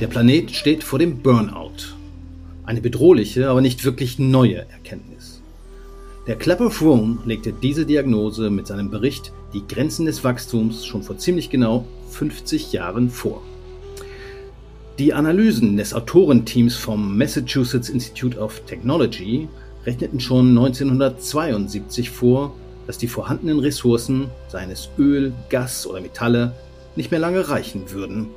Der Planet steht vor dem Burnout. Eine bedrohliche, aber nicht wirklich neue Erkenntnis. Der of Rome legte diese Diagnose mit seinem Bericht Die Grenzen des Wachstums schon vor ziemlich genau 50 Jahren vor. Die Analysen des Autorenteams vom Massachusetts Institute of Technology rechneten schon 1972 vor, dass die vorhandenen Ressourcen, seien es Öl, Gas oder Metalle, nicht mehr lange reichen würden.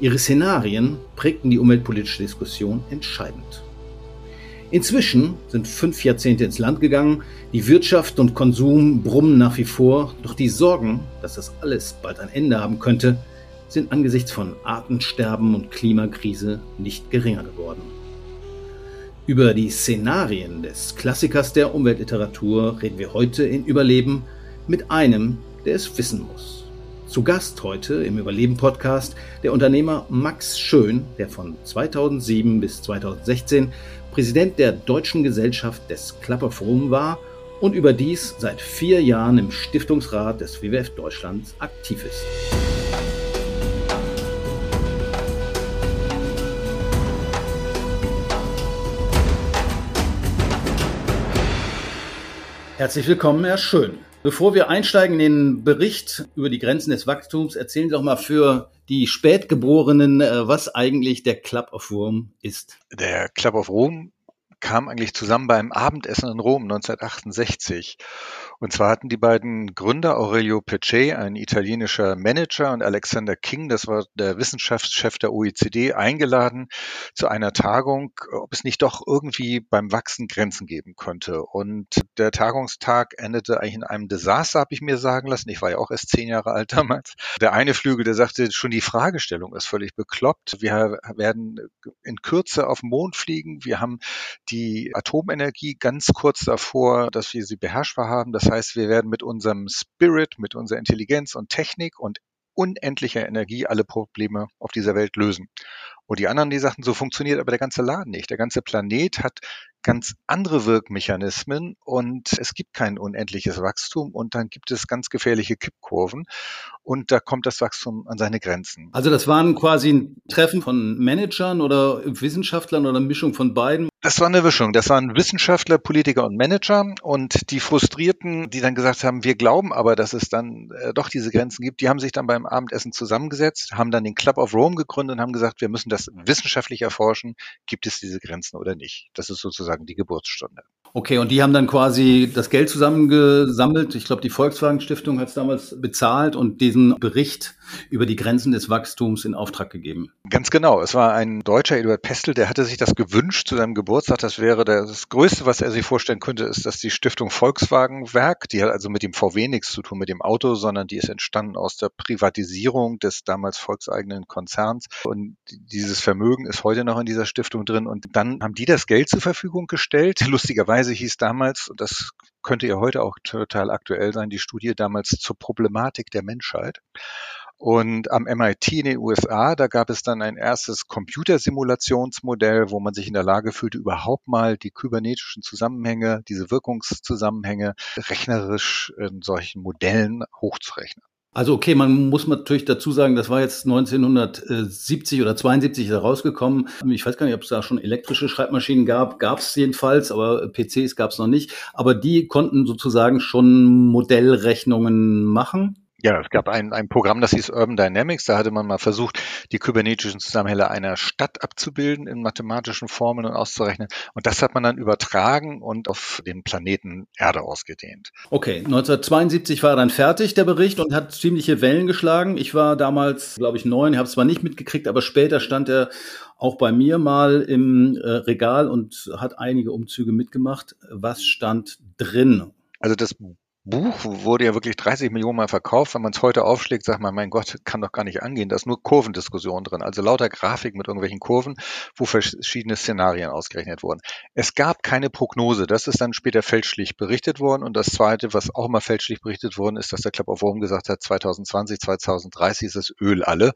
Ihre Szenarien prägten die umweltpolitische Diskussion entscheidend. Inzwischen sind fünf Jahrzehnte ins Land gegangen, die Wirtschaft und Konsum brummen nach wie vor, doch die Sorgen, dass das alles bald ein Ende haben könnte, sind angesichts von Artensterben und Klimakrise nicht geringer geworden. Über die Szenarien des Klassikers der Umweltliteratur reden wir heute in Überleben mit einem, der es wissen muss. Zu Gast heute im Überleben-Podcast der Unternehmer Max Schön, der von 2007 bis 2016 Präsident der Deutschen Gesellschaft des Rome war und überdies seit vier Jahren im Stiftungsrat des WWF Deutschlands aktiv ist. Herzlich willkommen, Herr Schön. Bevor wir einsteigen in den Bericht über die Grenzen des Wachstums, erzählen Sie doch mal für die Spätgeborenen, äh, was eigentlich der Club of Rome ist. Der Club of Rome kam eigentlich zusammen beim Abendessen in Rom 1968. Und zwar hatten die beiden Gründer Aurelio Pecce, ein italienischer Manager, und Alexander King, das war der Wissenschaftschef der OECD, eingeladen zu einer Tagung, ob es nicht doch irgendwie beim Wachsen Grenzen geben könnte. Und der Tagungstag endete eigentlich in einem Desaster, habe ich mir sagen lassen. Ich war ja auch erst zehn Jahre alt damals. Der eine Flügel, der sagte, schon die Fragestellung ist völlig bekloppt. Wir werden in Kürze auf den Mond fliegen. Wir haben die Atomenergie ganz kurz davor, dass wir sie beherrschbar haben. Das heißt, wir werden mit unserem Spirit, mit unserer Intelligenz und Technik und unendlicher Energie alle Probleme auf dieser Welt lösen. Und die anderen, die sagten, so funktioniert aber der ganze Laden nicht. Der ganze Planet hat ganz andere Wirkmechanismen und es gibt kein unendliches Wachstum und dann gibt es ganz gefährliche Kippkurven und da kommt das Wachstum an seine Grenzen. Also das waren quasi ein Treffen von Managern oder Wissenschaftlern oder eine Mischung von beiden? Das war eine Mischung. Das waren Wissenschaftler, Politiker und Manager und die Frustrierten, die dann gesagt haben, wir glauben aber, dass es dann äh, doch diese Grenzen gibt, die haben sich dann beim Abendessen zusammengesetzt, haben dann den Club of Rome gegründet und haben gesagt, wir müssen das wissenschaftlich erforschen, gibt es diese Grenzen oder nicht. Das ist sozusagen die Geburtsstunde. Okay, und die haben dann quasi das Geld zusammengesammelt. Ich glaube, die Volkswagen Stiftung hat es damals bezahlt und diesen Bericht über die Grenzen des Wachstums in Auftrag gegeben. Ganz genau. Es war ein Deutscher, Eduard Pestel, der hatte sich das gewünscht zu seinem Geburtstag. Das wäre das Größte, was er sich vorstellen könnte, ist, dass die Stiftung Volkswagen Werk, die hat also mit dem VW nichts zu tun mit dem Auto, sondern die ist entstanden aus der Privatisierung des damals volkseigenen Konzerns. Und dieses Vermögen ist heute noch in dieser Stiftung drin. Und dann haben die das Geld zur Verfügung gestellt. Lustigerweise Weise hieß damals, und das könnte ja heute auch total aktuell sein, die Studie damals zur Problematik der Menschheit. Und am MIT in den USA, da gab es dann ein erstes Computersimulationsmodell, wo man sich in der Lage fühlte, überhaupt mal die kybernetischen Zusammenhänge, diese Wirkungszusammenhänge rechnerisch in solchen Modellen hochzurechnen. Also okay, man muss natürlich dazu sagen, das war jetzt 1970 oder 72 rausgekommen. Ich weiß gar nicht, ob es da schon elektrische Schreibmaschinen gab. Gab es jedenfalls, aber PCs gab es noch nicht. Aber die konnten sozusagen schon Modellrechnungen machen. Ja, es gab ein, ein Programm, das hieß Urban Dynamics. Da hatte man mal versucht, die kybernetischen Zusammenhänge einer Stadt abzubilden in mathematischen Formeln und auszurechnen. Und das hat man dann übertragen und auf den Planeten Erde ausgedehnt. Okay, 1972 war dann fertig, der Bericht, und hat ziemliche Wellen geschlagen. Ich war damals, glaube ich, neun, habe es zwar nicht mitgekriegt, aber später stand er auch bei mir mal im äh, Regal und hat einige Umzüge mitgemacht. Was stand drin? Also das Buch wurde ja wirklich 30 Millionen Mal verkauft. Wenn man es heute aufschlägt, sagt man, mein Gott, kann doch gar nicht angehen. Da ist nur Kurvendiskussion drin. Also lauter Grafik mit irgendwelchen Kurven, wo verschiedene Szenarien ausgerechnet wurden. Es gab keine Prognose. Das ist dann später fälschlich berichtet worden. Und das Zweite, was auch immer fälschlich berichtet worden ist, dass der Club of Rome gesagt hat, 2020, 2030 ist das Öl alle.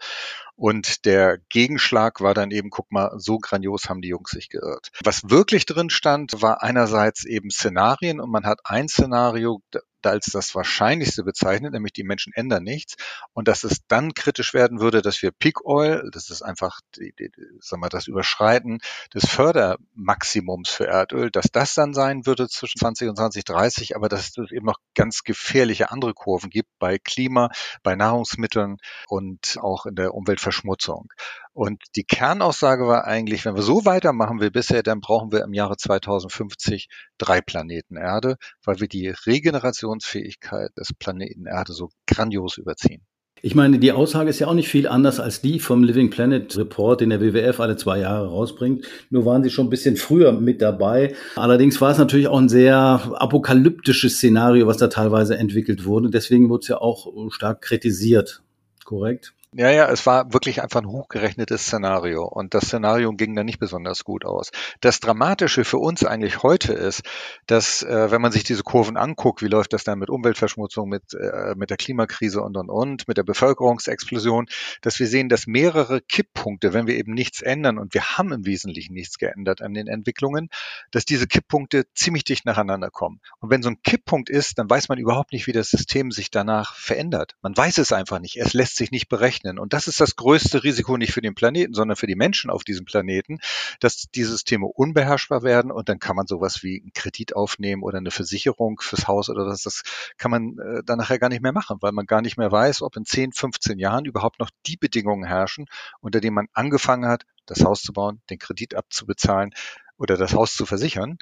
Und der Gegenschlag war dann eben, guck mal, so grandios haben die Jungs sich geirrt. Was wirklich drin stand, war einerseits eben Szenarien und man hat ein Szenario, als das Wahrscheinlichste bezeichnet, nämlich die Menschen ändern nichts und dass es dann kritisch werden würde, dass wir Peak Oil, das ist einfach die, die, sagen wir, das Überschreiten des Fördermaximums für Erdöl, dass das dann sein würde zwischen 20 und 2030, aber dass es eben noch ganz gefährliche andere Kurven gibt bei Klima, bei Nahrungsmitteln und auch in der Umweltverschmutzung. Und die Kernaussage war eigentlich, wenn wir so weitermachen wie bisher, dann brauchen wir im Jahre 2050 drei Planeten Erde, weil wir die Regenerationsfähigkeit des Planeten Erde so grandios überziehen. Ich meine, die Aussage ist ja auch nicht viel anders als die vom Living Planet Report, den der WWF alle zwei Jahre rausbringt. Nur waren sie schon ein bisschen früher mit dabei. Allerdings war es natürlich auch ein sehr apokalyptisches Szenario, was da teilweise entwickelt wurde. Deswegen wurde es ja auch stark kritisiert. Korrekt? Ja, ja, es war wirklich einfach ein hochgerechnetes Szenario und das Szenario ging dann nicht besonders gut aus. Das Dramatische für uns eigentlich heute ist, dass äh, wenn man sich diese Kurven anguckt, wie läuft das dann mit Umweltverschmutzung, mit, äh, mit der Klimakrise und und und, mit der Bevölkerungsexplosion, dass wir sehen, dass mehrere Kipppunkte, wenn wir eben nichts ändern und wir haben im Wesentlichen nichts geändert an den Entwicklungen, dass diese Kipppunkte ziemlich dicht nacheinander kommen. Und wenn so ein Kipppunkt ist, dann weiß man überhaupt nicht, wie das System sich danach verändert. Man weiß es einfach nicht. Es lässt sich nicht berechnen rechnen. Und das ist das größte Risiko nicht für den Planeten, sondern für die Menschen auf diesem Planeten, dass die Systeme unbeherrschbar werden und dann kann man sowas wie einen Kredit aufnehmen oder eine Versicherung fürs Haus oder was, das kann man äh, dann nachher gar nicht mehr machen, weil man gar nicht mehr weiß, ob in 10, 15 Jahren überhaupt noch die Bedingungen herrschen, unter denen man angefangen hat, das Haus zu bauen, den Kredit abzubezahlen oder das Haus zu versichern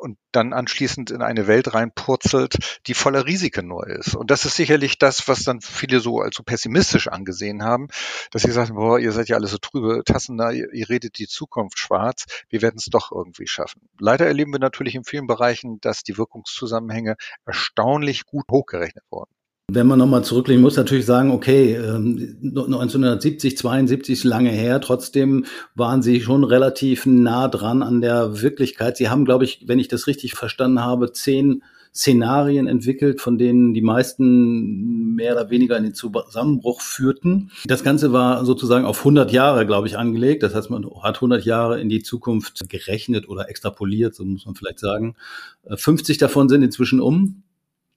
und dann anschließend in eine Welt reinpurzelt, die voller Risiken nur ist. Und das ist sicherlich das, was dann viele so als so pessimistisch angesehen haben, dass sie sagen, boah, ihr seid ja alle so trübe Tassen da, ihr, ihr redet die Zukunft schwarz, wir werden es doch irgendwie schaffen. Leider erleben wir natürlich in vielen Bereichen, dass die Wirkungszusammenhänge erstaunlich gut hochgerechnet wurden. Wenn man nochmal zurücklegen muss, natürlich sagen, okay, 1970, ähm, 72 ist lange her, trotzdem waren sie schon relativ nah dran an der Wirklichkeit. Sie haben, glaube ich, wenn ich das richtig verstanden habe, zehn Szenarien entwickelt, von denen die meisten mehr oder weniger in den Zusammenbruch führten. Das Ganze war sozusagen auf 100 Jahre, glaube ich, angelegt. Das heißt, man hat 100 Jahre in die Zukunft gerechnet oder extrapoliert, so muss man vielleicht sagen. 50 äh, davon sind inzwischen um.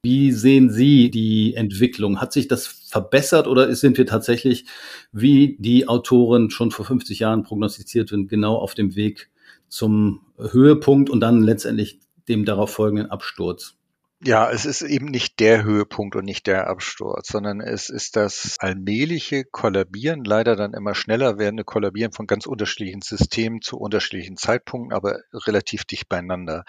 Wie sehen Sie die Entwicklung? Hat sich das verbessert oder sind wir tatsächlich, wie die Autoren schon vor 50 Jahren prognostiziert sind, genau auf dem Weg zum Höhepunkt und dann letztendlich dem darauf folgenden Absturz? Ja, es ist eben nicht der Höhepunkt und nicht der Absturz, sondern es ist das allmähliche Kollabieren, leider dann immer schneller werdende Kollabieren von ganz unterschiedlichen Systemen zu unterschiedlichen Zeitpunkten, aber relativ dicht beieinander.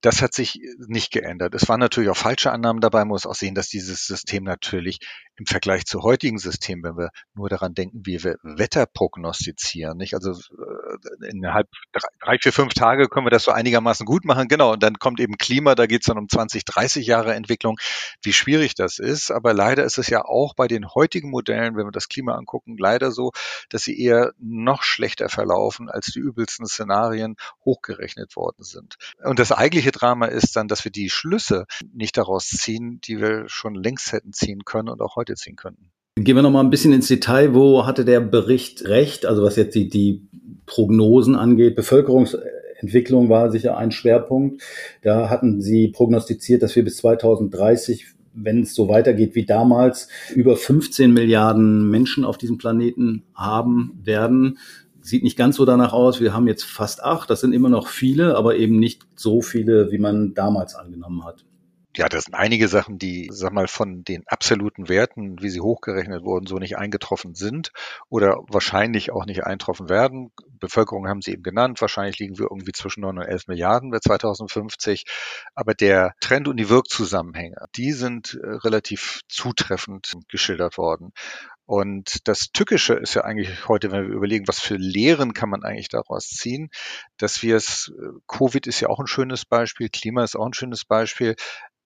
Das hat sich nicht geändert. Es waren natürlich auch falsche Annahmen dabei. Man muss auch sehen, dass dieses System natürlich im Vergleich zu heutigen Systemen, wenn wir nur daran denken, wie wir Wetter prognostizieren, nicht? Also äh, innerhalb drei, vier, fünf Tage können wir das so einigermaßen gut machen. Genau. Und dann kommt eben Klima, da geht es dann um 20, 30 Jahre Entwicklung, wie schwierig das ist. Aber leider ist es ja auch bei den heutigen Modellen, wenn wir das Klima angucken, leider so, dass sie eher noch schlechter verlaufen, als die übelsten Szenarien hochgerechnet worden sind. Und das eigentliche Drama ist dann, dass wir die Schlüsse nicht daraus ziehen, die wir schon längst hätten ziehen können und auch heute ziehen könnten. Gehen wir noch mal ein bisschen ins Detail. Wo hatte der Bericht recht? Also was jetzt die, die Prognosen angeht. Bevölkerungsentwicklung war sicher ein Schwerpunkt. Da hatten Sie prognostiziert, dass wir bis 2030 wenn es so weitergeht wie damals, über 15 Milliarden Menschen auf diesem Planeten haben werden sieht nicht ganz so danach aus. Wir haben jetzt fast acht. Das sind immer noch viele, aber eben nicht so viele, wie man damals angenommen hat. Ja, das sind einige Sachen, die, sag mal, von den absoluten Werten, wie sie hochgerechnet wurden, so nicht eingetroffen sind oder wahrscheinlich auch nicht eintroffen werden. Bevölkerung haben Sie eben genannt. Wahrscheinlich liegen wir irgendwie zwischen 9 und 11 Milliarden bei 2050. Aber der Trend und die Wirkzusammenhänge, die sind äh, relativ zutreffend geschildert worden. Und das Tückische ist ja eigentlich heute, wenn wir überlegen, was für Lehren kann man eigentlich daraus ziehen, dass wir es, äh, Covid ist ja auch ein schönes Beispiel, Klima ist auch ein schönes Beispiel,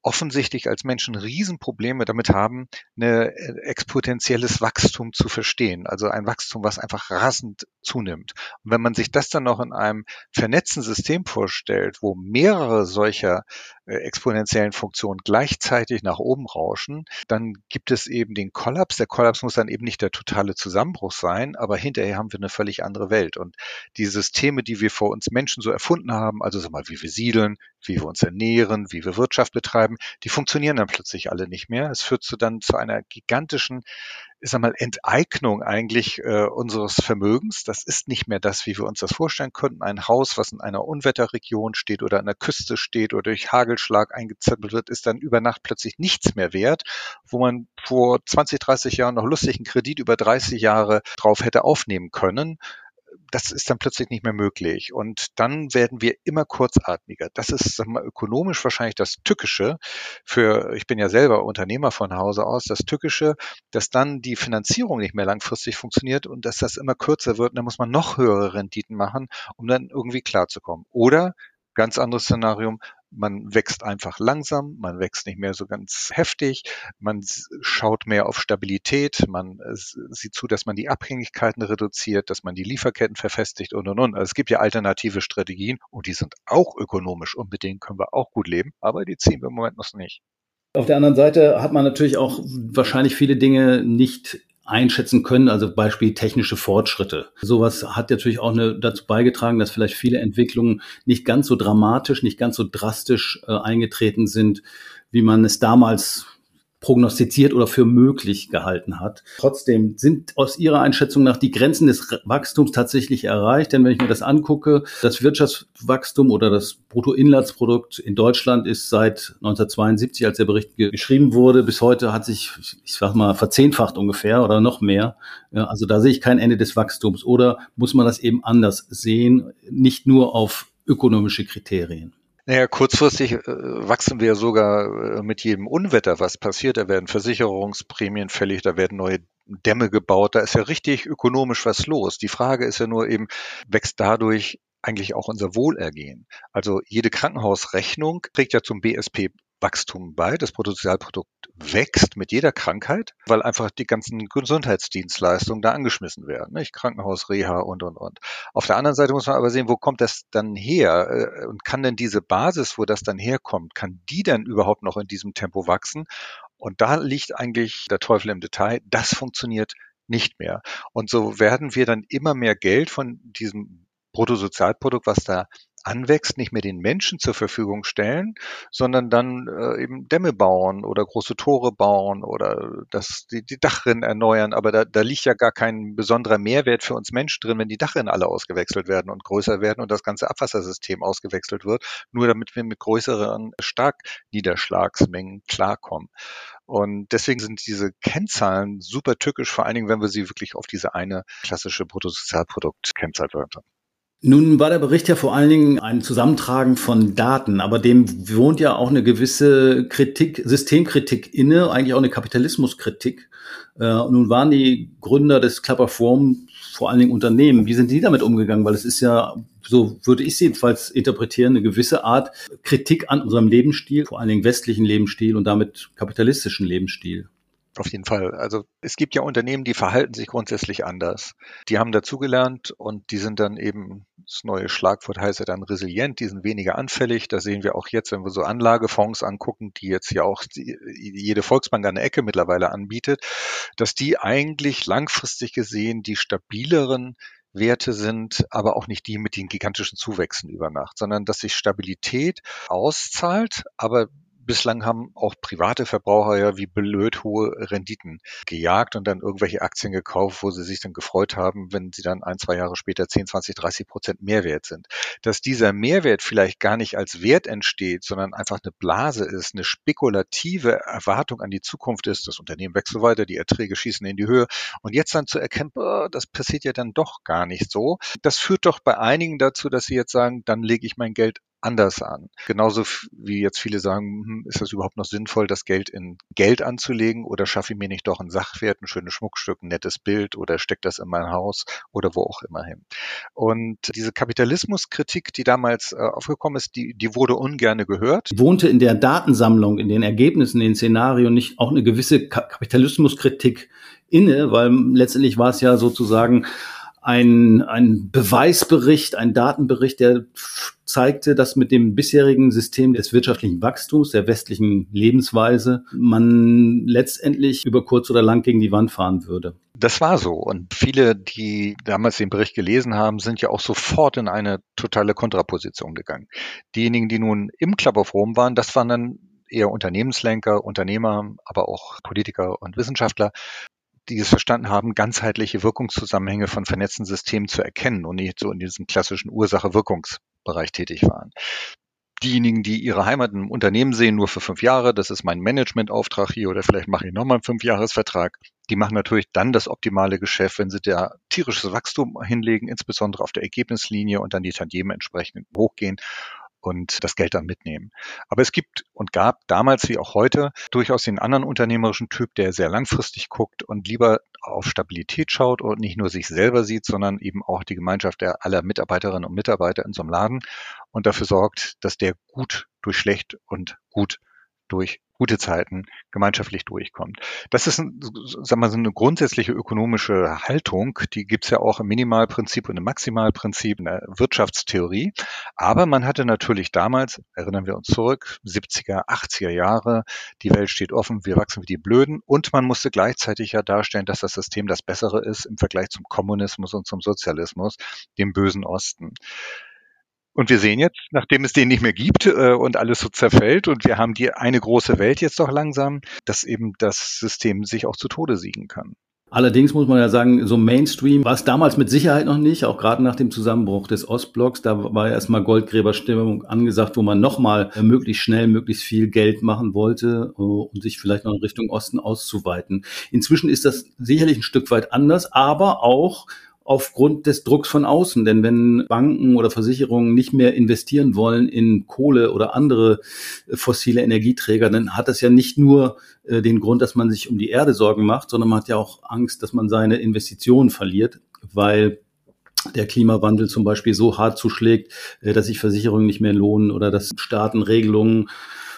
offensichtlich als Menschen Riesenprobleme damit haben, eine äh, exponentielles Wachstum zu verstehen. Also ein Wachstum, was einfach rasend zunimmt. Und wenn man sich das dann noch in einem vernetzten System vorstellt, wo mehrere solcher äh, exponentiellen Funktionen gleichzeitig nach oben rauschen, dann gibt es eben den Kollaps. Der Kollaps muss dann eben nicht der totale Zusammenbruch sein, aber hinterher haben wir eine völlig andere Welt. Und die Systeme, die wir vor uns Menschen so erfunden haben, also sag mal, wie wir siedeln, wie wir uns ernähren, wie wir Wirtschaft betreiben, die funktionieren dann plötzlich alle nicht mehr. Es führt zu dann zu einer gigantischen ich sag mal, Enteignung eigentlich äh, unseres Vermögens. Das ist nicht mehr das, wie wir uns das vorstellen könnten. Ein Haus, was in einer Unwetterregion steht oder an der Küste steht oder durch Hagelschlag eingezettelt wird, ist dann über Nacht plötzlich nichts mehr wert, wo man vor 20, 30 Jahren noch lustig einen Kredit über 30 Jahre drauf hätte aufnehmen können das ist dann plötzlich nicht mehr möglich. Und dann werden wir immer kurzatmiger. Das ist sagen wir, ökonomisch wahrscheinlich das Tückische für, ich bin ja selber Unternehmer von Hause aus, das Tückische, dass dann die Finanzierung nicht mehr langfristig funktioniert und dass das immer kürzer wird. Und dann muss man noch höhere Renditen machen, um dann irgendwie klarzukommen. Oder ganz anderes Szenario, man wächst einfach langsam, man wächst nicht mehr so ganz heftig, man schaut mehr auf Stabilität, man äh, sieht zu, dass man die Abhängigkeiten reduziert, dass man die Lieferketten verfestigt und und und. Also es gibt ja alternative Strategien und die sind auch ökonomisch und mit denen können wir auch gut leben, aber die ziehen wir im Moment noch nicht. Auf der anderen Seite hat man natürlich auch wahrscheinlich viele Dinge nicht einschätzen können, also Beispiel technische Fortschritte. Sowas hat natürlich auch eine, dazu beigetragen, dass vielleicht viele Entwicklungen nicht ganz so dramatisch, nicht ganz so drastisch äh, eingetreten sind, wie man es damals prognostiziert oder für möglich gehalten hat. Trotzdem sind aus Ihrer Einschätzung nach die Grenzen des Wachstums tatsächlich erreicht. Denn wenn ich mir das angucke, das Wirtschaftswachstum oder das Bruttoinlandsprodukt in Deutschland ist seit 1972, als der Bericht ge geschrieben wurde, bis heute hat sich, ich sag mal, verzehnfacht ungefähr oder noch mehr. Also da sehe ich kein Ende des Wachstums. Oder muss man das eben anders sehen, nicht nur auf ökonomische Kriterien? Naja, kurzfristig äh, wachsen wir sogar äh, mit jedem Unwetter, was passiert. Da werden Versicherungsprämien fällig, da werden neue Dämme gebaut, da ist ja richtig ökonomisch was los. Die Frage ist ja nur eben, wächst dadurch eigentlich auch unser Wohlergehen? Also jede Krankenhausrechnung trägt ja zum BSP Wachstum bei. Das Bruttosozialprodukt wächst mit jeder Krankheit, weil einfach die ganzen Gesundheitsdienstleistungen da angeschmissen werden. Nicht? Krankenhaus, Reha und, und, und. Auf der anderen Seite muss man aber sehen, wo kommt das dann her? Äh, und kann denn diese Basis, wo das dann herkommt, kann die denn überhaupt noch in diesem Tempo wachsen? Und da liegt eigentlich der Teufel im Detail. Das funktioniert nicht mehr. Und so werden wir dann immer mehr Geld von diesem Bruttosozialprodukt, was da anwächst, nicht mehr den Menschen zur Verfügung stellen, sondern dann äh, eben Dämme bauen oder große Tore bauen oder das, die, die Dachrinnen erneuern. Aber da, da liegt ja gar kein besonderer Mehrwert für uns Menschen drin, wenn die Dachrinnen alle ausgewechselt werden und größer werden und das ganze Abwassersystem ausgewechselt wird, nur damit wir mit größeren Starkniederschlagsmengen klarkommen. Und deswegen sind diese Kennzahlen super tückisch, vor allen Dingen, wenn wir sie wirklich auf diese eine klassische Bruttosozialprodukt-Kennzahl haben. Nun war der Bericht ja vor allen Dingen ein Zusammentragen von Daten, aber dem wohnt ja auch eine gewisse Kritik, Systemkritik inne, eigentlich auch eine Kapitalismuskritik. Äh, nun waren die Gründer des Club of vor allen Dingen Unternehmen. Wie sind die damit umgegangen? Weil es ist ja, so würde ich es jedenfalls interpretieren, eine gewisse Art Kritik an unserem Lebensstil, vor allen Dingen westlichen Lebensstil und damit kapitalistischen Lebensstil. Auf jeden Fall. Also es gibt ja Unternehmen, die verhalten sich grundsätzlich anders. Die haben dazugelernt und die sind dann eben, das neue Schlagwort heißt ja dann resilient, die sind weniger anfällig. Da sehen wir auch jetzt, wenn wir so Anlagefonds angucken, die jetzt ja auch jede Volksbank an der Ecke mittlerweile anbietet, dass die eigentlich langfristig gesehen die stabileren Werte sind, aber auch nicht die mit den gigantischen Zuwächsen über Nacht, sondern dass sich Stabilität auszahlt, aber bislang haben auch private Verbraucher ja wie blöd hohe Renditen gejagt und dann irgendwelche Aktien gekauft, wo sie sich dann gefreut haben, wenn sie dann ein, zwei Jahre später 10, 20, 30 Prozent Mehrwert sind. Dass dieser Mehrwert vielleicht gar nicht als Wert entsteht, sondern einfach eine Blase ist, eine spekulative Erwartung an die Zukunft ist, das Unternehmen wächst so weiter, die Erträge schießen in die Höhe und jetzt dann zu erkennen, das passiert ja dann doch gar nicht so. Das führt doch bei einigen dazu, dass sie jetzt sagen, dann lege ich mein Geld anders an. Genauso wie jetzt viele sagen, hm, ist das überhaupt noch sinnvoll, das Geld in Geld anzulegen oder schaffe ich mir nicht doch ein Sachwert, ein schönes Schmuckstück, ein nettes Bild oder steckt das in mein Haus oder wo auch immer hin. Und diese Kapitalismuskritik, die damals äh, aufgekommen ist, die, die wurde ungerne gehört. Wohnte in der Datensammlung, in den Ergebnissen, in den Szenarien nicht auch eine gewisse Kapitalismuskritik inne, weil letztendlich war es ja sozusagen ein, ein Beweisbericht, ein Datenbericht, der zeigte, dass mit dem bisherigen System des wirtschaftlichen Wachstums, der westlichen Lebensweise, man letztendlich über kurz oder lang gegen die Wand fahren würde. Das war so. Und viele, die damals den Bericht gelesen haben, sind ja auch sofort in eine totale Kontraposition gegangen. Diejenigen, die nun im Club of Rome waren, das waren dann eher Unternehmenslenker, Unternehmer, aber auch Politiker und Wissenschaftler, die es verstanden haben, ganzheitliche Wirkungszusammenhänge von vernetzten Systemen zu erkennen und nicht so in diesem klassischen Ursache-Wirkungsbereich tätig waren. Diejenigen, die ihre Heimat im Unternehmen sehen, nur für fünf Jahre, das ist mein Managementauftrag hier oder vielleicht mache ich nochmal einen Fünfjahresvertrag, die machen natürlich dann das optimale Geschäft, wenn sie da tierisches Wachstum hinlegen, insbesondere auf der Ergebnislinie und dann die Tantiemen entsprechend hochgehen und das Geld dann mitnehmen. Aber es gibt und gab damals wie auch heute durchaus den anderen unternehmerischen Typ, der sehr langfristig guckt und lieber auf Stabilität schaut und nicht nur sich selber sieht, sondern eben auch die Gemeinschaft der aller Mitarbeiterinnen und Mitarbeiter in so einem Laden und dafür sorgt, dass der gut durch schlecht und gut durch gute Zeiten gemeinschaftlich durchkommt. Das ist ein, sagen wir, so eine grundsätzliche ökonomische Haltung, die gibt's ja auch im Minimalprinzip und im Maximalprinzip in der Wirtschaftstheorie. Aber man hatte natürlich damals, erinnern wir uns zurück, 70er, 80er Jahre, die Welt steht offen, wir wachsen wie die Blöden und man musste gleichzeitig ja darstellen, dass das System das bessere ist im Vergleich zum Kommunismus und zum Sozialismus, dem bösen Osten. Und wir sehen jetzt, nachdem es den nicht mehr gibt äh, und alles so zerfällt und wir haben die eine große Welt jetzt doch langsam, dass eben das System sich auch zu Tode siegen kann. Allerdings muss man ja sagen, so Mainstream war es damals mit Sicherheit noch nicht, auch gerade nach dem Zusammenbruch des Ostblocks. Da war ja erstmal Goldgräberstimmung angesagt, wo man nochmal äh, möglichst schnell, möglichst viel Geld machen wollte, uh, um sich vielleicht noch in Richtung Osten auszuweiten. Inzwischen ist das sicherlich ein Stück weit anders, aber auch aufgrund des Drucks von außen. Denn wenn Banken oder Versicherungen nicht mehr investieren wollen in Kohle oder andere äh, fossile Energieträger, dann hat das ja nicht nur äh, den Grund, dass man sich um die Erde Sorgen macht, sondern man hat ja auch Angst, dass man seine Investitionen verliert, weil der Klimawandel zum Beispiel so hart zuschlägt, äh, dass sich Versicherungen nicht mehr lohnen oder dass Staaten Regelungen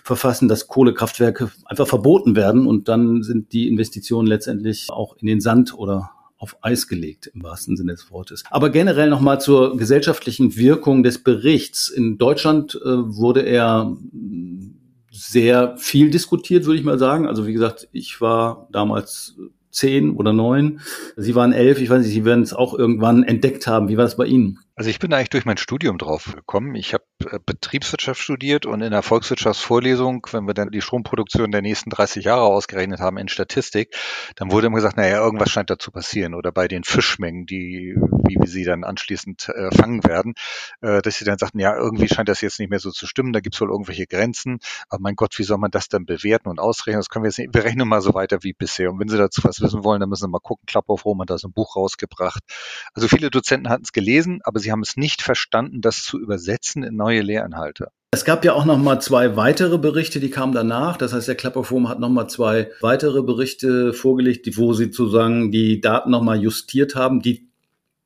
verfassen, dass Kohlekraftwerke einfach verboten werden und dann sind die Investitionen letztendlich auch in den Sand oder auf Eis gelegt, im wahrsten Sinne des Wortes. Aber generell nochmal zur gesellschaftlichen Wirkung des Berichts. In Deutschland äh, wurde er mm, sehr viel diskutiert, würde ich mal sagen. Also wie gesagt, ich war damals zehn oder neun. Sie waren elf. Ich weiß nicht, Sie werden es auch irgendwann entdeckt haben. Wie war es bei Ihnen? Also ich bin eigentlich durch mein Studium drauf gekommen. Ich habe äh, Betriebswirtschaft studiert und in der Volkswirtschaftsvorlesung, wenn wir dann die Stromproduktion der nächsten 30 Jahre ausgerechnet haben in Statistik, dann wurde immer gesagt, naja, irgendwas scheint da zu passieren. Oder bei den Fischmengen, die, wie wir sie dann anschließend äh, fangen werden, äh, dass sie dann sagten, ja, irgendwie scheint das jetzt nicht mehr so zu stimmen, da gibt es wohl irgendwelche Grenzen. Aber mein Gott, wie soll man das dann bewerten und ausrechnen? Das können wir jetzt nicht. Wir rechnen mal so weiter wie bisher. Und wenn Sie dazu was wissen wollen, dann müssen Sie mal gucken. Klapp auf Rom hat da so ein Buch rausgebracht. Also viele Dozenten hatten es gelesen, aber sie haben es nicht verstanden, das zu übersetzen in neue Lehrinhalte. Es gab ja auch noch mal zwei weitere Berichte, die kamen danach. Das heißt, der Klapperforum hat noch mal zwei weitere Berichte vorgelegt, wo sie sozusagen die Daten noch mal justiert haben, die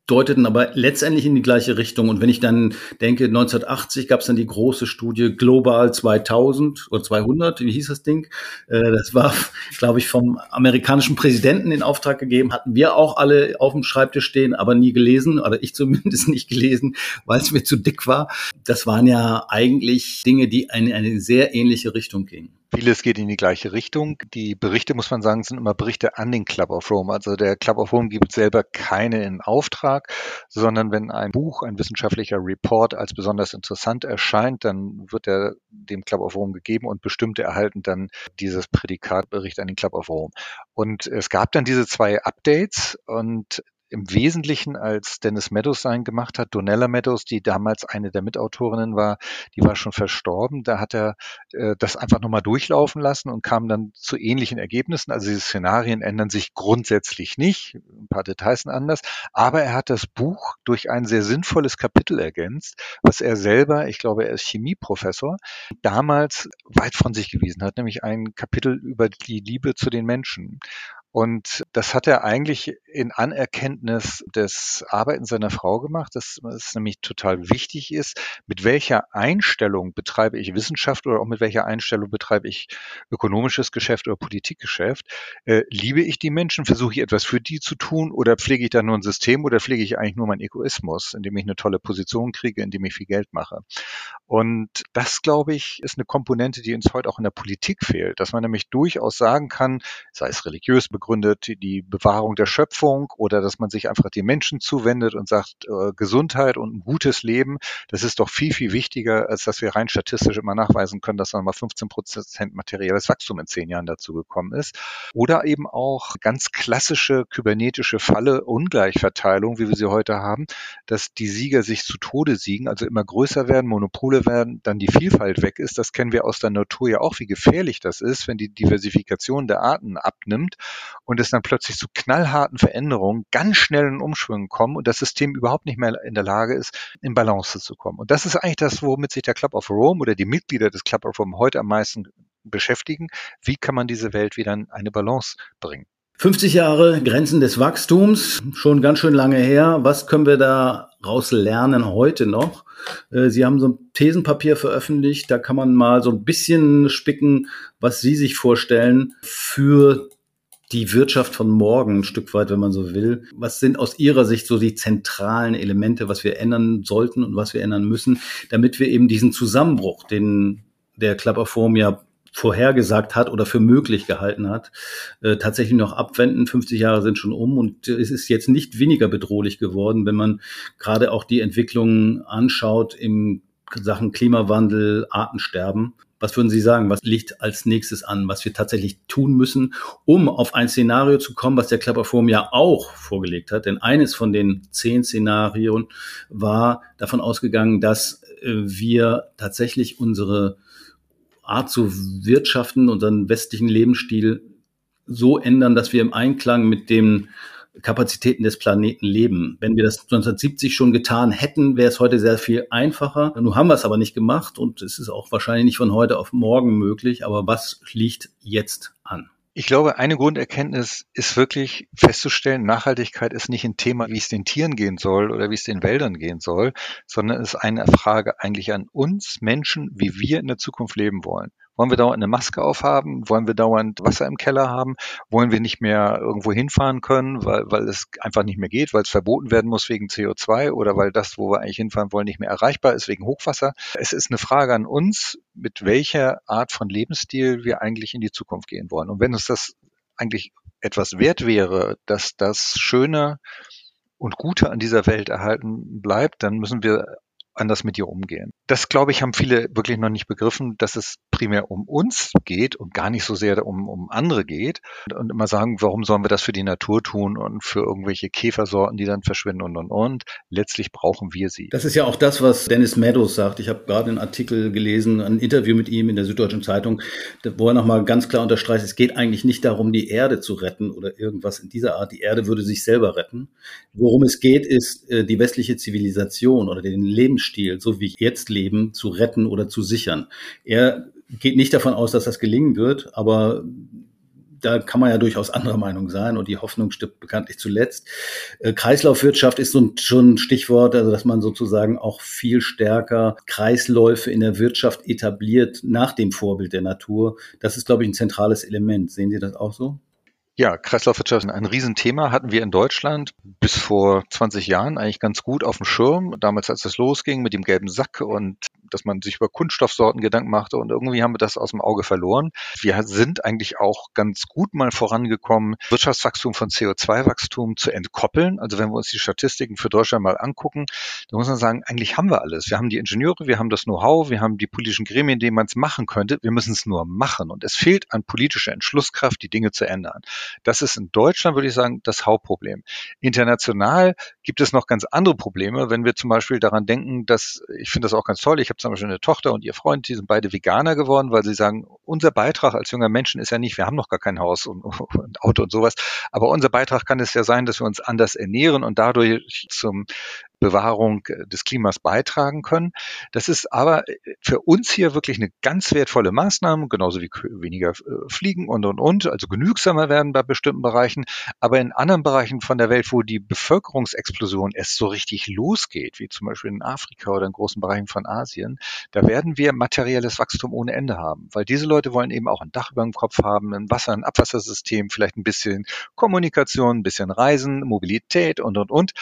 deuteten aber letztendlich in die gleiche Richtung. Und wenn ich dann denke, 1980 gab es dann die große Studie Global 2000 oder 200, wie hieß das Ding? Äh, das war, glaube ich, vom amerikanischen Präsidenten in Auftrag gegeben. Hatten wir auch alle auf dem Schreibtisch stehen, aber nie gelesen, oder ich zumindest nicht gelesen, weil es mir zu dick war. Das waren ja eigentlich Dinge, die in eine sehr ähnliche Richtung gingen. Vieles geht in die gleiche Richtung. Die Berichte, muss man sagen, sind immer Berichte an den Club of Rome. Also der Club of Rome gibt selber keine in Auftrag, sondern wenn ein Buch, ein wissenschaftlicher Report als besonders interessant erscheint, dann wird er dem Club of Rome gegeben und bestimmte erhalten dann dieses Prädikatbericht an den Club of Rome. Und es gab dann diese zwei Updates und im Wesentlichen, als Dennis Meadows sein gemacht hat, Donella Meadows, die damals eine der Mitautorinnen war, die war schon verstorben. Da hat er äh, das einfach nochmal durchlaufen lassen und kam dann zu ähnlichen Ergebnissen. Also diese Szenarien ändern sich grundsätzlich nicht, ein paar Details sind anders, aber er hat das Buch durch ein sehr sinnvolles Kapitel ergänzt, was er selber, ich glaube, er ist Chemieprofessor, damals weit von sich gewiesen hat, nämlich ein Kapitel über die Liebe zu den Menschen. Und das hat er eigentlich in Anerkenntnis des Arbeitens seiner Frau gemacht, dass es nämlich total wichtig ist, mit welcher Einstellung betreibe ich Wissenschaft oder auch mit welcher Einstellung betreibe ich ökonomisches Geschäft oder Politikgeschäft. Äh, liebe ich die Menschen, versuche ich etwas für die zu tun oder pflege ich da nur ein System oder pflege ich eigentlich nur meinen Egoismus, indem ich eine tolle Position kriege, indem ich viel Geld mache. Und das, glaube ich, ist eine Komponente, die uns heute auch in der Politik fehlt, dass man nämlich durchaus sagen kann, sei es religiös begründet, die Bewahrung der Schöpfung oder dass man sich einfach den Menschen zuwendet und sagt, äh, Gesundheit und ein gutes Leben, das ist doch viel, viel wichtiger, als dass wir rein statistisch immer nachweisen können, dass nochmal 15 Prozent materielles Wachstum in zehn Jahren dazu gekommen ist. Oder eben auch ganz klassische kybernetische Falle Ungleichverteilung, wie wir sie heute haben, dass die Sieger sich zu Tode siegen, also immer größer werden, Monopole werden, dann die Vielfalt weg ist. Das kennen wir aus der Natur ja auch, wie gefährlich das ist, wenn die Diversifikation der Arten abnimmt und es dann plötzlich zu knallharten Veränderungen, ganz schnellen Umschwüngen kommen und das System überhaupt nicht mehr in der Lage ist, in Balance zu kommen. Und das ist eigentlich das, womit sich der Club of Rome oder die Mitglieder des Club of Rome heute am meisten beschäftigen. Wie kann man diese Welt wieder in eine Balance bringen? 50 Jahre Grenzen des Wachstums, schon ganz schön lange her. Was können wir daraus lernen heute noch? Äh, Sie haben so ein Thesenpapier veröffentlicht, da kann man mal so ein bisschen spicken, was Sie sich vorstellen für die Wirtschaft von morgen ein Stück weit, wenn man so will. Was sind aus Ihrer Sicht so die zentralen Elemente, was wir ändern sollten und was wir ändern müssen, damit wir eben diesen Zusammenbruch, den der Klapperform ja vorhergesagt hat oder für möglich gehalten hat, äh, tatsächlich noch abwenden. 50 Jahre sind schon um und es ist jetzt nicht weniger bedrohlich geworden, wenn man gerade auch die Entwicklungen anschaut im Sachen Klimawandel, Artensterben. Was würden Sie sagen? Was liegt als nächstes an, was wir tatsächlich tun müssen, um auf ein Szenario zu kommen, was der Klapperform ja auch vorgelegt hat? Denn eines von den zehn Szenarien war davon ausgegangen, dass äh, wir tatsächlich unsere Art zu wirtschaften, unseren westlichen Lebensstil so ändern, dass wir im Einklang mit den Kapazitäten des Planeten leben. Wenn wir das 1970 schon getan hätten, wäre es heute sehr viel einfacher. Nun haben wir es aber nicht gemacht und es ist auch wahrscheinlich nicht von heute auf morgen möglich. Aber was liegt jetzt an? Ich glaube, eine Grunderkenntnis ist wirklich festzustellen, Nachhaltigkeit ist nicht ein Thema, wie es den Tieren gehen soll oder wie es den Wäldern gehen soll, sondern es ist eine Frage eigentlich an uns Menschen, wie wir in der Zukunft leben wollen. Wollen wir dauernd eine Maske aufhaben? Wollen wir dauernd Wasser im Keller haben? Wollen wir nicht mehr irgendwo hinfahren können, weil, weil es einfach nicht mehr geht, weil es verboten werden muss wegen CO2 oder weil das, wo wir eigentlich hinfahren wollen, nicht mehr erreichbar ist wegen Hochwasser? Es ist eine Frage an uns, mit welcher Art von Lebensstil wir eigentlich in die Zukunft gehen wollen. Und wenn uns das eigentlich etwas wert wäre, dass das Schöne und Gute an dieser Welt erhalten bleibt, dann müssen wir anders mit ihr umgehen. Das, glaube ich, haben viele wirklich noch nicht begriffen, dass es primär um uns geht und gar nicht so sehr um, um andere geht. Und immer sagen, warum sollen wir das für die Natur tun und für irgendwelche Käfersorten, die dann verschwinden und und und. Letztlich brauchen wir sie. Das ist ja auch das, was Dennis Meadows sagt. Ich habe gerade einen Artikel gelesen, ein Interview mit ihm in der Süddeutschen Zeitung, wo er nochmal ganz klar unterstreicht, es geht eigentlich nicht darum, die Erde zu retten oder irgendwas in dieser Art. Die Erde würde sich selber retten. Worum es geht, ist äh, die westliche Zivilisation oder den Lebensstil, so wie ich jetzt leben, zu retten oder zu sichern. Er geht nicht davon aus, dass das gelingen wird, aber da kann man ja durchaus anderer Meinung sein und die Hoffnung stirbt bekanntlich zuletzt. Äh, Kreislaufwirtschaft ist schon ein Stichwort, also dass man sozusagen auch viel stärker Kreisläufe in der Wirtschaft etabliert nach dem Vorbild der Natur. Das ist, glaube ich, ein zentrales Element. Sehen Sie das auch so? Ja, Kreislaufwirtschaft ist ein Riesenthema, hatten wir in Deutschland bis vor 20 Jahren eigentlich ganz gut auf dem Schirm. Damals, als es losging mit dem gelben Sack und dass man sich über Kunststoffsorten Gedanken machte und irgendwie haben wir das aus dem Auge verloren. Wir sind eigentlich auch ganz gut mal vorangekommen, Wirtschaftswachstum von CO2-Wachstum zu entkoppeln. Also wenn wir uns die Statistiken für Deutschland mal angucken, dann muss man sagen, eigentlich haben wir alles. Wir haben die Ingenieure, wir haben das Know-how, wir haben die politischen Gremien, in denen man es machen könnte. Wir müssen es nur machen. Und es fehlt an politischer Entschlusskraft, die Dinge zu ändern. Das ist in Deutschland, würde ich sagen, das Hauptproblem. International gibt es noch ganz andere Probleme, wenn wir zum Beispiel daran denken, dass, ich finde das auch ganz toll, ich habe zum Beispiel eine Tochter und ihr Freund, die sind beide Veganer geworden, weil sie sagen, unser Beitrag als junger Menschen ist ja nicht, wir haben noch gar kein Haus und, und Auto und sowas, aber unser Beitrag kann es ja sein, dass wir uns anders ernähren und dadurch zum Bewahrung des Klimas beitragen können. Das ist aber für uns hier wirklich eine ganz wertvolle Maßnahme, genauso wie weniger fliegen und, und, und, also genügsamer werden bei bestimmten Bereichen. Aber in anderen Bereichen von der Welt, wo die Bevölkerungsexplosion erst so richtig losgeht, wie zum Beispiel in Afrika oder in großen Bereichen von Asien, da werden wir materielles Wachstum ohne Ende haben, weil diese Leute wollen eben auch ein Dach über dem Kopf haben, ein Wasser, ein Abwassersystem, vielleicht ein bisschen Kommunikation, ein bisschen Reisen, Mobilität und, und, und.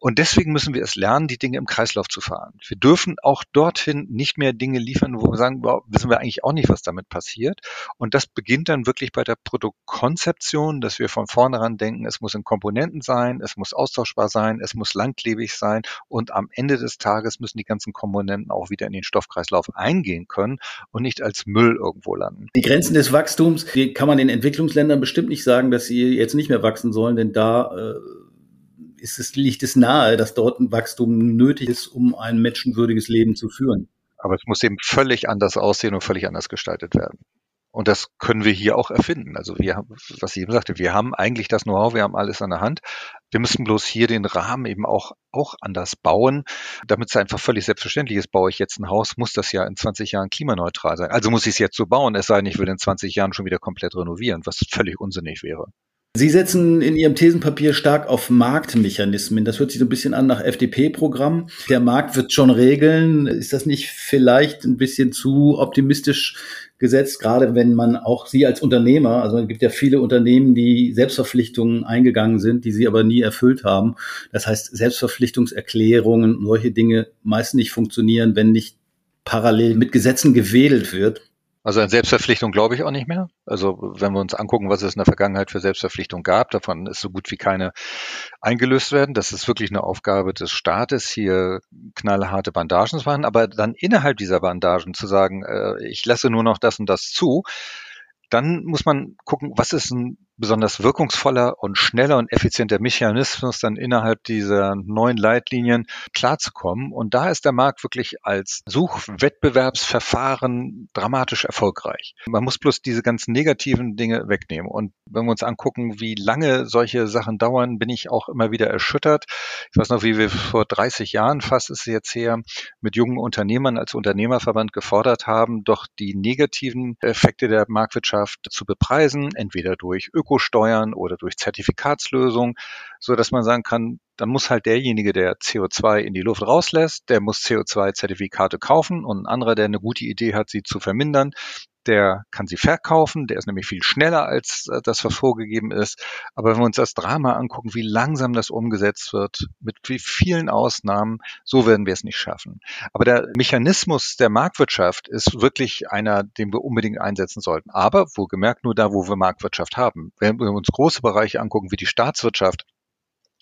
Und deswegen müssen wir es lernen, die Dinge im Kreislauf zu fahren. Wir dürfen auch dorthin nicht mehr Dinge liefern, wo wir sagen, wow, wissen wir eigentlich auch nicht, was damit passiert. Und das beginnt dann wirklich bei der Produktkonzeption, dass wir von vornherein denken, es muss in Komponenten sein, es muss austauschbar sein, es muss langlebig sein und am Ende des Tages müssen die ganzen Komponenten auch wieder in den Stoffkreislauf eingehen können und nicht als Müll irgendwo landen. Die Grenzen des Wachstums, die kann man in Entwicklungsländern bestimmt nicht sagen, dass sie jetzt nicht mehr wachsen sollen, denn da äh ist es, liegt es nahe, dass dort ein Wachstum nötig ist, um ein menschenwürdiges Leben zu führen. Aber es muss eben völlig anders aussehen und völlig anders gestaltet werden. Und das können wir hier auch erfinden. Also wir haben, was ich eben sagte, wir haben eigentlich das Know-how, wir haben alles an der Hand. Wir müssen bloß hier den Rahmen eben auch, auch anders bauen, damit es einfach völlig selbstverständlich ist, baue ich jetzt ein Haus, muss das ja in 20 Jahren klimaneutral sein. Also muss ich es jetzt so bauen, es sei denn, ich will in 20 Jahren schon wieder komplett renovieren, was völlig unsinnig wäre. Sie setzen in Ihrem Thesenpapier stark auf Marktmechanismen. Das hört sich so ein bisschen an nach FDP-Programm. Der Markt wird schon regeln. Ist das nicht vielleicht ein bisschen zu optimistisch gesetzt, gerade wenn man auch Sie als Unternehmer, also es gibt ja viele Unternehmen, die Selbstverpflichtungen eingegangen sind, die sie aber nie erfüllt haben. Das heißt, Selbstverpflichtungserklärungen, solche Dinge meist nicht funktionieren, wenn nicht parallel mit Gesetzen gewedelt wird. Also an Selbstverpflichtung glaube ich auch nicht mehr. Also wenn wir uns angucken, was es in der Vergangenheit für Selbstverpflichtung gab, davon ist so gut wie keine eingelöst werden. Das ist wirklich eine Aufgabe des Staates, hier knallharte Bandagen zu machen, aber dann innerhalb dieser Bandagen zu sagen, äh, ich lasse nur noch das und das zu, dann muss man gucken, was ist ein besonders wirkungsvoller und schneller und effizienter Mechanismus dann innerhalb dieser neuen Leitlinien klarzukommen. Und da ist der Markt wirklich als Suchwettbewerbsverfahren dramatisch erfolgreich. Man muss bloß diese ganzen negativen Dinge wegnehmen. Und wenn wir uns angucken, wie lange solche Sachen dauern, bin ich auch immer wieder erschüttert. Ich weiß noch, wie wir vor 30 Jahren fast ist es jetzt her, mit jungen Unternehmern als Unternehmerverband gefordert haben, doch die negativen Effekte der Marktwirtschaft zu bepreisen, entweder durch Öko Ökosteuern oder durch Zertifikatslösungen, so dass man sagen kann, dann muss halt derjenige, der CO2 in die Luft rauslässt, der muss CO2-Zertifikate kaufen und ein anderer, der eine gute Idee hat, sie zu vermindern, der kann sie verkaufen, der ist nämlich viel schneller als äh, das, was vorgegeben ist. Aber wenn wir uns das Drama angucken, wie langsam das umgesetzt wird, mit wie vielen Ausnahmen, so werden wir es nicht schaffen. Aber der Mechanismus der Marktwirtschaft ist wirklich einer, den wir unbedingt einsetzen sollten. Aber wohlgemerkt nur da, wo wir Marktwirtschaft haben. Wenn wir uns große Bereiche angucken, wie die Staatswirtschaft,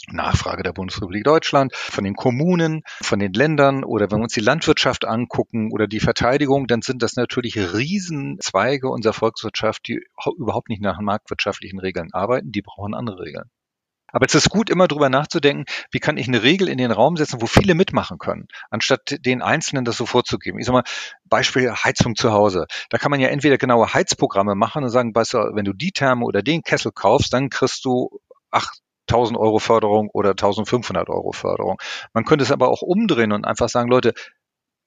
Nachfrage der Bundesrepublik Deutschland, von den Kommunen, von den Ländern oder wenn wir uns die Landwirtschaft angucken oder die Verteidigung, dann sind das natürlich Riesenzweige unserer Volkswirtschaft, die überhaupt nicht nach marktwirtschaftlichen Regeln arbeiten, die brauchen andere Regeln. Aber es ist gut, immer drüber nachzudenken, wie kann ich eine Regel in den Raum setzen, wo viele mitmachen können, anstatt den Einzelnen das so vorzugeben. Ich sag mal, Beispiel Heizung zu Hause. Da kann man ja entweder genaue Heizprogramme machen und sagen, weißt du, wenn du die Therme oder den Kessel kaufst, dann kriegst du acht 1000 Euro Förderung oder 1500 Euro Förderung. Man könnte es aber auch umdrehen und einfach sagen, Leute,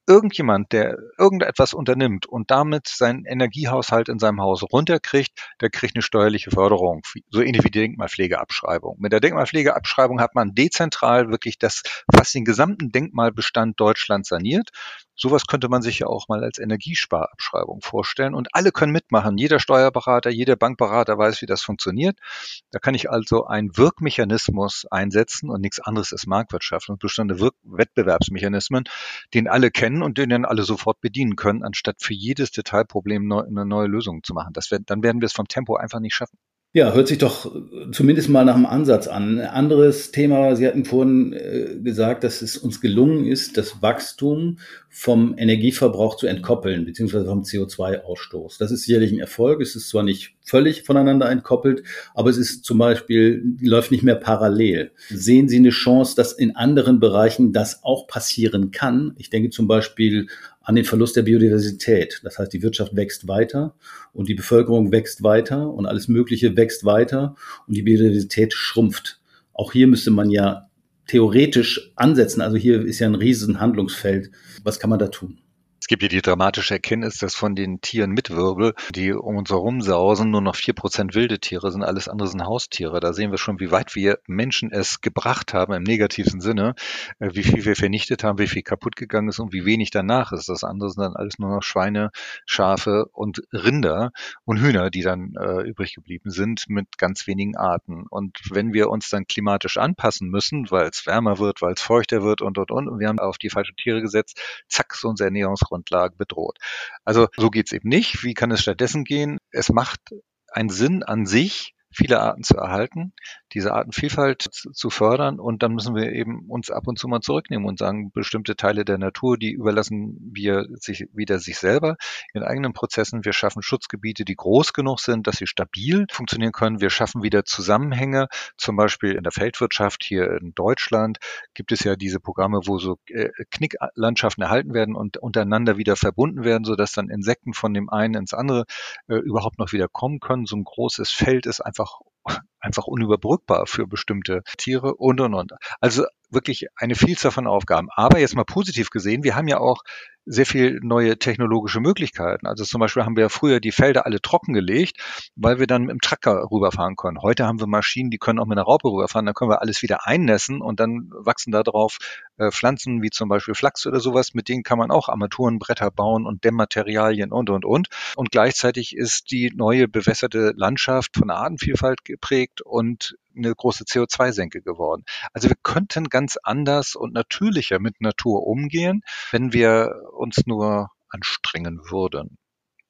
irgendjemand, der irgendetwas unternimmt und damit seinen Energiehaushalt in seinem Haus runterkriegt, der kriegt eine steuerliche Förderung, so ähnlich wie die Denkmalpflegeabschreibung. Mit der Denkmalpflegeabschreibung hat man dezentral wirklich das, fast den gesamten Denkmalbestand Deutschlands saniert Sowas könnte man sich ja auch mal als Energiesparabschreibung vorstellen und alle können mitmachen. Jeder Steuerberater, jeder Bankberater weiß, wie das funktioniert. Da kann ich also einen Wirkmechanismus einsetzen und nichts anderes ist Marktwirtschaft und bestimmte Wirk Wettbewerbsmechanismen, den alle kennen und den dann alle sofort bedienen können, anstatt für jedes Detailproblem neu, eine neue Lösung zu machen. Das wird, dann werden wir es vom Tempo einfach nicht schaffen. Ja, hört sich doch zumindest mal nach einem Ansatz an. Ein anderes Thema, Sie hatten vorhin äh, gesagt, dass es uns gelungen ist, das Wachstum vom Energieverbrauch zu entkoppeln, beziehungsweise vom CO2-Ausstoß. Das ist sicherlich ein Erfolg. Es ist zwar nicht völlig voneinander entkoppelt, aber es ist zum Beispiel, läuft nicht mehr parallel. Sehen Sie eine Chance, dass in anderen Bereichen das auch passieren kann? Ich denke zum Beispiel an den Verlust der Biodiversität. Das heißt, die Wirtschaft wächst weiter und die Bevölkerung wächst weiter und alles Mögliche wächst weiter und die Biodiversität schrumpft. Auch hier müsste man ja theoretisch ansetzen? Also hier ist ja ein riesen Handlungsfeld. Was kann man da tun? Gibt ja die dramatische Erkenntnis, dass von den Tieren mit Wirbel, die um uns herum sausen, nur noch vier Prozent wilde Tiere sind, alles andere sind Haustiere. Da sehen wir schon, wie weit wir Menschen es gebracht haben im negativsten Sinne, äh, wie viel wir vernichtet haben, wie viel kaputt gegangen ist und wie wenig danach ist. Das andere sind dann alles nur noch Schweine, Schafe und Rinder und Hühner, die dann äh, übrig geblieben sind mit ganz wenigen Arten. Und wenn wir uns dann klimatisch anpassen müssen, weil es wärmer wird, weil es feuchter wird und und und, und wir haben auf die falschen Tiere gesetzt, zack, so unser Ernährungsgrund Grundlagen bedroht. Also so geht's eben nicht. Wie kann es stattdessen gehen? Es macht einen Sinn an sich, viele Arten zu erhalten, diese Artenvielfalt zu fördern und dann müssen wir eben uns ab und zu mal zurücknehmen und sagen, bestimmte Teile der Natur, die überlassen wir sich wieder sich selber in eigenen Prozessen. Wir schaffen Schutzgebiete, die groß genug sind, dass sie stabil funktionieren können. Wir schaffen wieder Zusammenhänge, zum Beispiel in der Feldwirtschaft hier in Deutschland gibt es ja diese Programme, wo so äh, Knicklandschaften erhalten werden und untereinander wieder verbunden werden, sodass dann Insekten von dem einen ins andere äh, überhaupt noch wieder kommen können. So ein großes Feld ist einfach einfach unüberbrückbar für bestimmte Tiere und und und. Also wirklich eine Vielzahl von Aufgaben. Aber jetzt mal positiv gesehen, wir haben ja auch sehr viel neue technologische Möglichkeiten. Also zum Beispiel haben wir ja früher die Felder alle trockengelegt, weil wir dann mit dem Tracker rüberfahren können. Heute haben wir Maschinen, die können auch mit einer Raupe rüberfahren, dann können wir alles wieder einnässen und dann wachsen da drauf äh, Pflanzen wie zum Beispiel Flachs oder sowas, mit denen kann man auch Armaturenbretter bauen und Dämmmaterialien und und und. Und gleichzeitig ist die neue bewässerte Landschaft von Artenvielfalt geprägt und eine große CO2-Senke geworden. Also wir könnten ganz anders und natürlicher mit Natur umgehen, wenn wir uns nur anstrengen würden.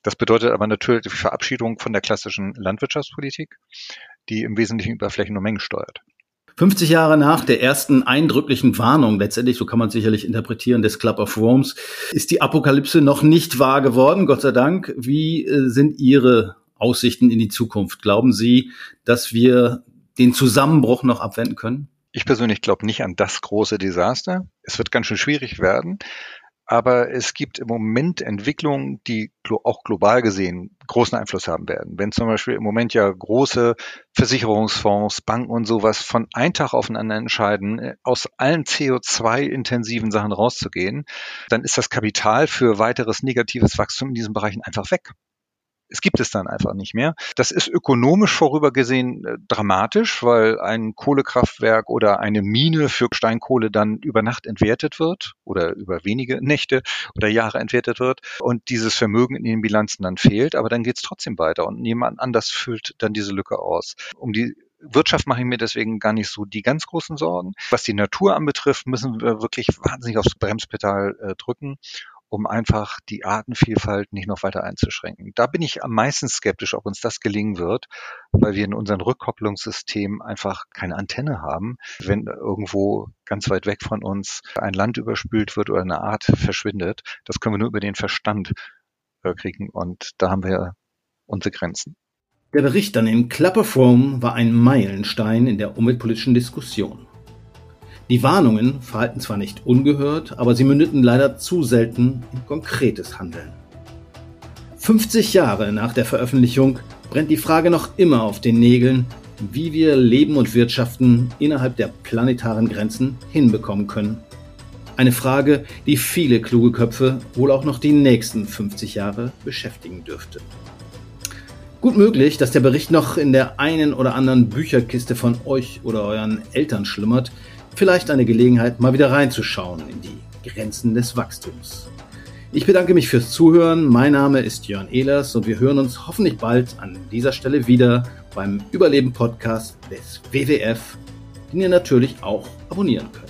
Das bedeutet aber natürlich die Verabschiedung von der klassischen Landwirtschaftspolitik, die im Wesentlichen über Flächen und Mengen steuert. 50 Jahre nach der ersten eindrücklichen Warnung, letztendlich, so kann man sicherlich interpretieren, des Club of Worms, ist die Apokalypse noch nicht wahr geworden, Gott sei Dank. Wie äh, sind Ihre Aussichten in die Zukunft? Glauben Sie, dass wir den Zusammenbruch noch abwenden können? Ich persönlich glaube nicht an das große Desaster. Es wird ganz schön schwierig werden. Aber es gibt im Moment Entwicklungen, die auch global gesehen großen Einfluss haben werden. Wenn zum Beispiel im Moment ja große Versicherungsfonds, Banken und sowas von einem Tag aufeinander entscheiden, äh, aus allen CO2-intensiven Sachen rauszugehen, dann ist das Kapital für weiteres negatives Wachstum in diesen Bereichen einfach weg es gibt es dann einfach nicht mehr. Das ist ökonomisch vorübergesehen äh, dramatisch, weil ein Kohlekraftwerk oder eine Mine für Steinkohle dann über Nacht entwertet wird oder über wenige Nächte oder Jahre entwertet wird und dieses Vermögen in den Bilanzen dann fehlt, aber dann geht es trotzdem weiter und niemand anders füllt dann diese Lücke aus. Um die Wirtschaft mache ich mir deswegen gar nicht so die ganz großen Sorgen. Was die Natur anbetrifft, müssen wir wirklich wahnsinnig aufs Bremspedal äh, drücken um einfach die Artenvielfalt nicht noch weiter einzuschränken. Da bin ich am meisten skeptisch, ob uns das gelingen wird, weil wir in unserem Rückkopplungssystem einfach keine Antenne haben. Wenn irgendwo ganz weit weg von uns ein Land überspült wird oder eine Art verschwindet, das können wir nur über den Verstand äh, kriegen und da haben wir unsere Grenzen. Der Bericht Club of Rome war ein Meilenstein in der umweltpolitischen Diskussion. Die Warnungen verhalten zwar nicht ungehört, aber sie mündeten leider zu selten in konkretes Handeln. 50 Jahre nach der Veröffentlichung brennt die Frage noch immer auf den Nägeln, wie wir Leben und Wirtschaften innerhalb der planetaren Grenzen hinbekommen können. Eine Frage, die viele kluge Köpfe wohl auch noch die nächsten 50 Jahre beschäftigen dürfte. Gut möglich, dass der Bericht noch in der einen oder anderen Bücherkiste von euch oder euren Eltern schlummert, vielleicht eine Gelegenheit, mal wieder reinzuschauen in die Grenzen des Wachstums. Ich bedanke mich fürs Zuhören. Mein Name ist Jörn Ehlers und wir hören uns hoffentlich bald an dieser Stelle wieder beim Überleben Podcast des WWF, den ihr natürlich auch abonnieren könnt.